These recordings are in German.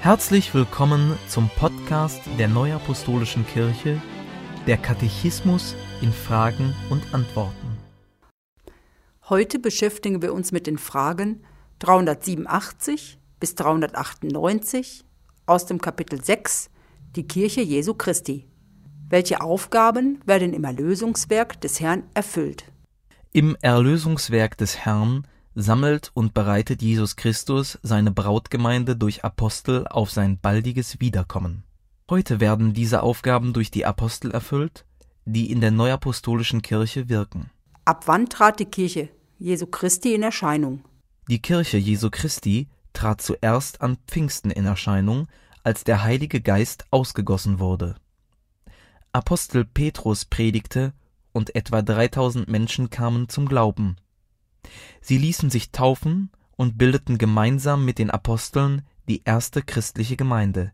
Herzlich willkommen zum Podcast der Neuapostolischen Kirche, der Katechismus in Fragen und Antworten. Heute beschäftigen wir uns mit den Fragen 387 bis 398 aus dem Kapitel 6 Die Kirche Jesu Christi. Welche Aufgaben werden im Erlösungswerk des Herrn erfüllt? Im Erlösungswerk des Herrn sammelt und bereitet Jesus Christus seine Brautgemeinde durch Apostel auf sein baldiges Wiederkommen. Heute werden diese Aufgaben durch die Apostel erfüllt, die in der neuapostolischen Kirche wirken. Ab wann trat die Kirche Jesu Christi in Erscheinung? Die Kirche Jesu Christi trat zuerst an Pfingsten in Erscheinung, als der Heilige Geist ausgegossen wurde. Apostel Petrus predigte und etwa 3000 Menschen kamen zum Glauben. Sie ließen sich taufen und bildeten gemeinsam mit den Aposteln die erste christliche Gemeinde.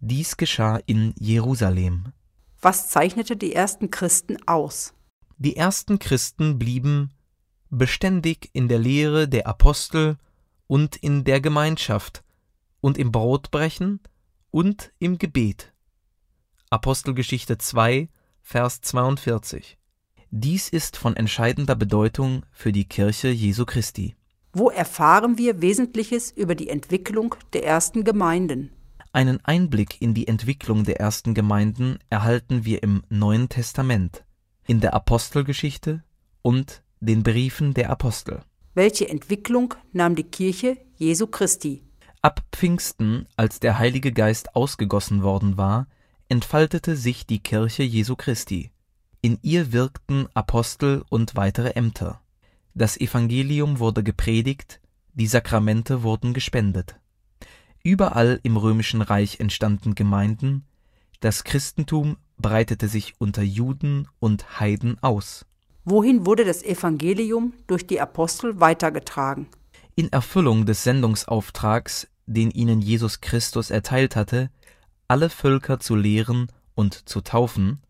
Dies geschah in Jerusalem. Was zeichnete die ersten Christen aus? Die ersten Christen blieben beständig in der Lehre der Apostel und in der Gemeinschaft und im Brotbrechen und im Gebet. Apostelgeschichte 2, Vers 42. Dies ist von entscheidender Bedeutung für die Kirche Jesu Christi. Wo erfahren wir Wesentliches über die Entwicklung der ersten Gemeinden? Einen Einblick in die Entwicklung der ersten Gemeinden erhalten wir im Neuen Testament, in der Apostelgeschichte und den Briefen der Apostel. Welche Entwicklung nahm die Kirche Jesu Christi? Ab Pfingsten, als der Heilige Geist ausgegossen worden war, entfaltete sich die Kirche Jesu Christi. In ihr wirkten Apostel und weitere Ämter. Das Evangelium wurde gepredigt, die Sakramente wurden gespendet. Überall im römischen Reich entstanden Gemeinden, das Christentum breitete sich unter Juden und Heiden aus. Wohin wurde das Evangelium durch die Apostel weitergetragen? In Erfüllung des Sendungsauftrags, den ihnen Jesus Christus erteilt hatte, alle Völker zu lehren und zu taufen,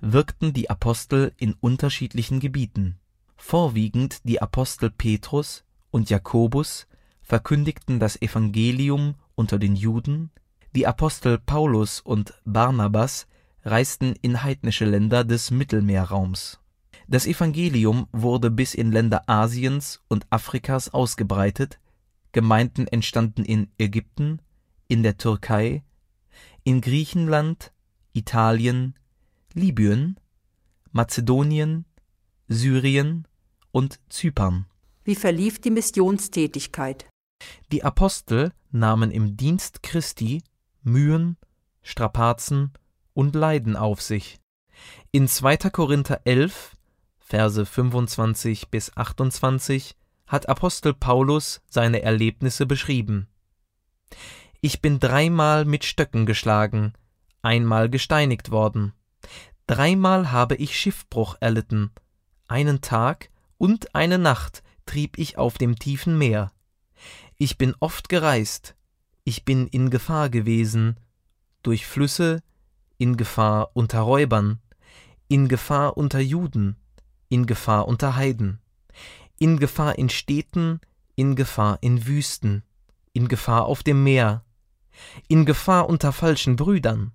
wirkten die Apostel in unterschiedlichen Gebieten. Vorwiegend die Apostel Petrus und Jakobus verkündigten das Evangelium unter den Juden, die Apostel Paulus und Barnabas reisten in heidnische Länder des Mittelmeerraums. Das Evangelium wurde bis in Länder Asiens und Afrikas ausgebreitet, Gemeinden entstanden in Ägypten, in der Türkei, in Griechenland, Italien, Libyen, Mazedonien, Syrien und Zypern. Wie verlief die Missionstätigkeit? Die Apostel nahmen im Dienst Christi Mühen, Strapazen und Leiden auf sich. In 2. Korinther 11, Verse 25 bis 28 hat Apostel Paulus seine Erlebnisse beschrieben. Ich bin dreimal mit Stöcken geschlagen, einmal gesteinigt worden. Dreimal habe ich Schiffbruch erlitten. Einen Tag und eine Nacht trieb ich auf dem tiefen Meer. Ich bin oft gereist. Ich bin in Gefahr gewesen. Durch Flüsse, in Gefahr unter Räubern, in Gefahr unter Juden, in Gefahr unter Heiden, in Gefahr in Städten, in Gefahr in Wüsten, in Gefahr auf dem Meer, in Gefahr unter falschen Brüdern,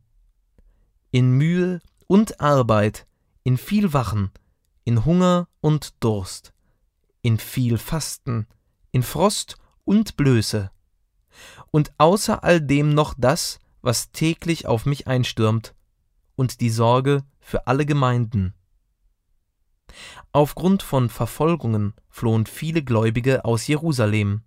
in Mühe und Arbeit, in viel Wachen, in Hunger und Durst, in viel Fasten, in Frost und Blöße, und außer all dem noch das, was täglich auf mich einstürmt, und die Sorge für alle Gemeinden. Aufgrund von Verfolgungen flohen viele Gläubige aus Jerusalem.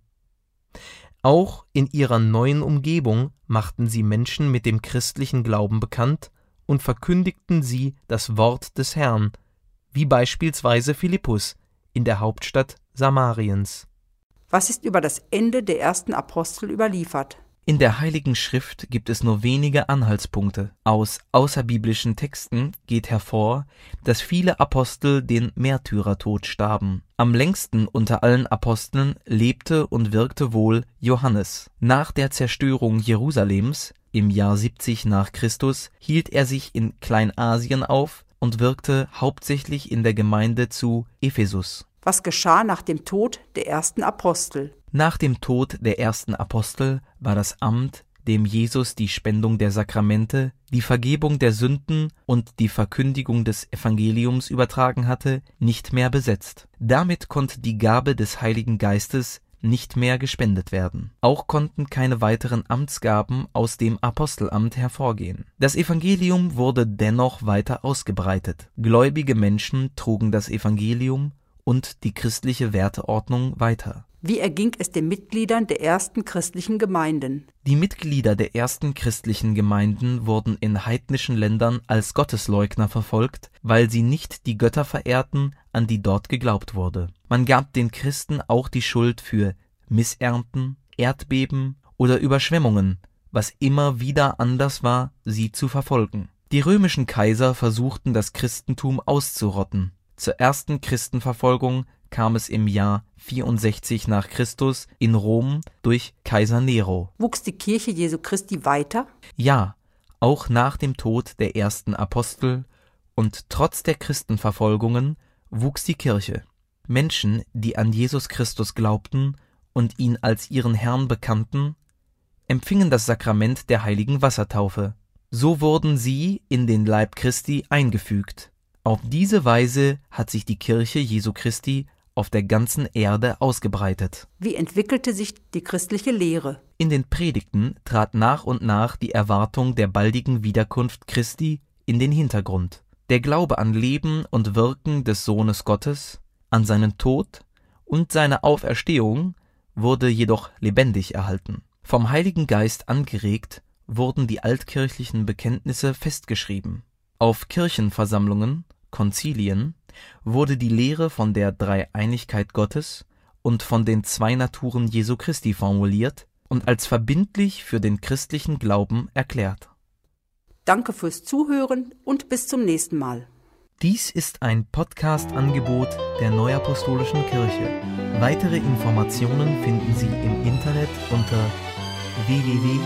Auch in ihrer neuen Umgebung machten sie Menschen mit dem christlichen Glauben bekannt und verkündigten sie das Wort des Herrn, wie beispielsweise Philippus in der Hauptstadt Samariens. Was ist über das Ende der ersten Apostel überliefert? In der Heiligen Schrift gibt es nur wenige Anhaltspunkte. Aus außerbiblischen Texten geht hervor, dass viele Apostel den Märtyrertod starben. Am längsten unter allen Aposteln lebte und wirkte wohl Johannes. Nach der Zerstörung Jerusalems im Jahr 70 nach Christus hielt er sich in Kleinasien auf und wirkte hauptsächlich in der Gemeinde zu Ephesus. Was geschah nach dem Tod der ersten Apostel? Nach dem Tod der ersten Apostel war das Amt dem Jesus die Spendung der Sakramente, die Vergebung der Sünden und die Verkündigung des Evangeliums übertragen hatte, nicht mehr besetzt. Damit konnte die Gabe des Heiligen Geistes nicht mehr gespendet werden. Auch konnten keine weiteren Amtsgaben aus dem Apostelamt hervorgehen. Das Evangelium wurde dennoch weiter ausgebreitet. Gläubige Menschen trugen das Evangelium und die christliche Werteordnung weiter. Wie erging es den Mitgliedern der ersten christlichen Gemeinden? Die Mitglieder der ersten christlichen Gemeinden wurden in heidnischen Ländern als Gottesleugner verfolgt, weil sie nicht die Götter verehrten, an die dort geglaubt wurde. Man gab den Christen auch die Schuld für Missernten, Erdbeben oder Überschwemmungen, was immer wieder Anlass war, sie zu verfolgen. Die römischen Kaiser versuchten das Christentum auszurotten. Zur ersten Christenverfolgung kam es im Jahr 64 nach Christus in Rom durch Kaiser Nero. Wuchs die Kirche Jesu Christi weiter? Ja, auch nach dem Tod der ersten Apostel und trotz der Christenverfolgungen wuchs die Kirche. Menschen, die an Jesus Christus glaubten und ihn als ihren Herrn bekannten, empfingen das Sakrament der heiligen Wassertaufe. So wurden sie in den Leib Christi eingefügt. Auf diese Weise hat sich die Kirche Jesu Christi auf der ganzen Erde ausgebreitet. Wie entwickelte sich die christliche Lehre? In den Predigten trat nach und nach die Erwartung der baldigen Wiederkunft Christi in den Hintergrund. Der Glaube an Leben und Wirken des Sohnes Gottes, an seinen Tod und seine Auferstehung wurde jedoch lebendig erhalten. Vom Heiligen Geist angeregt wurden die altkirchlichen Bekenntnisse festgeschrieben. Auf Kirchenversammlungen, Konzilien wurde die Lehre von der Dreieinigkeit Gottes und von den zwei Naturen Jesu Christi formuliert und als verbindlich für den christlichen Glauben erklärt. Danke fürs Zuhören und bis zum nächsten Mal. Dies ist ein Podcast-Angebot der Neuapostolischen Kirche. Weitere Informationen finden Sie im Internet unter www.nak.org.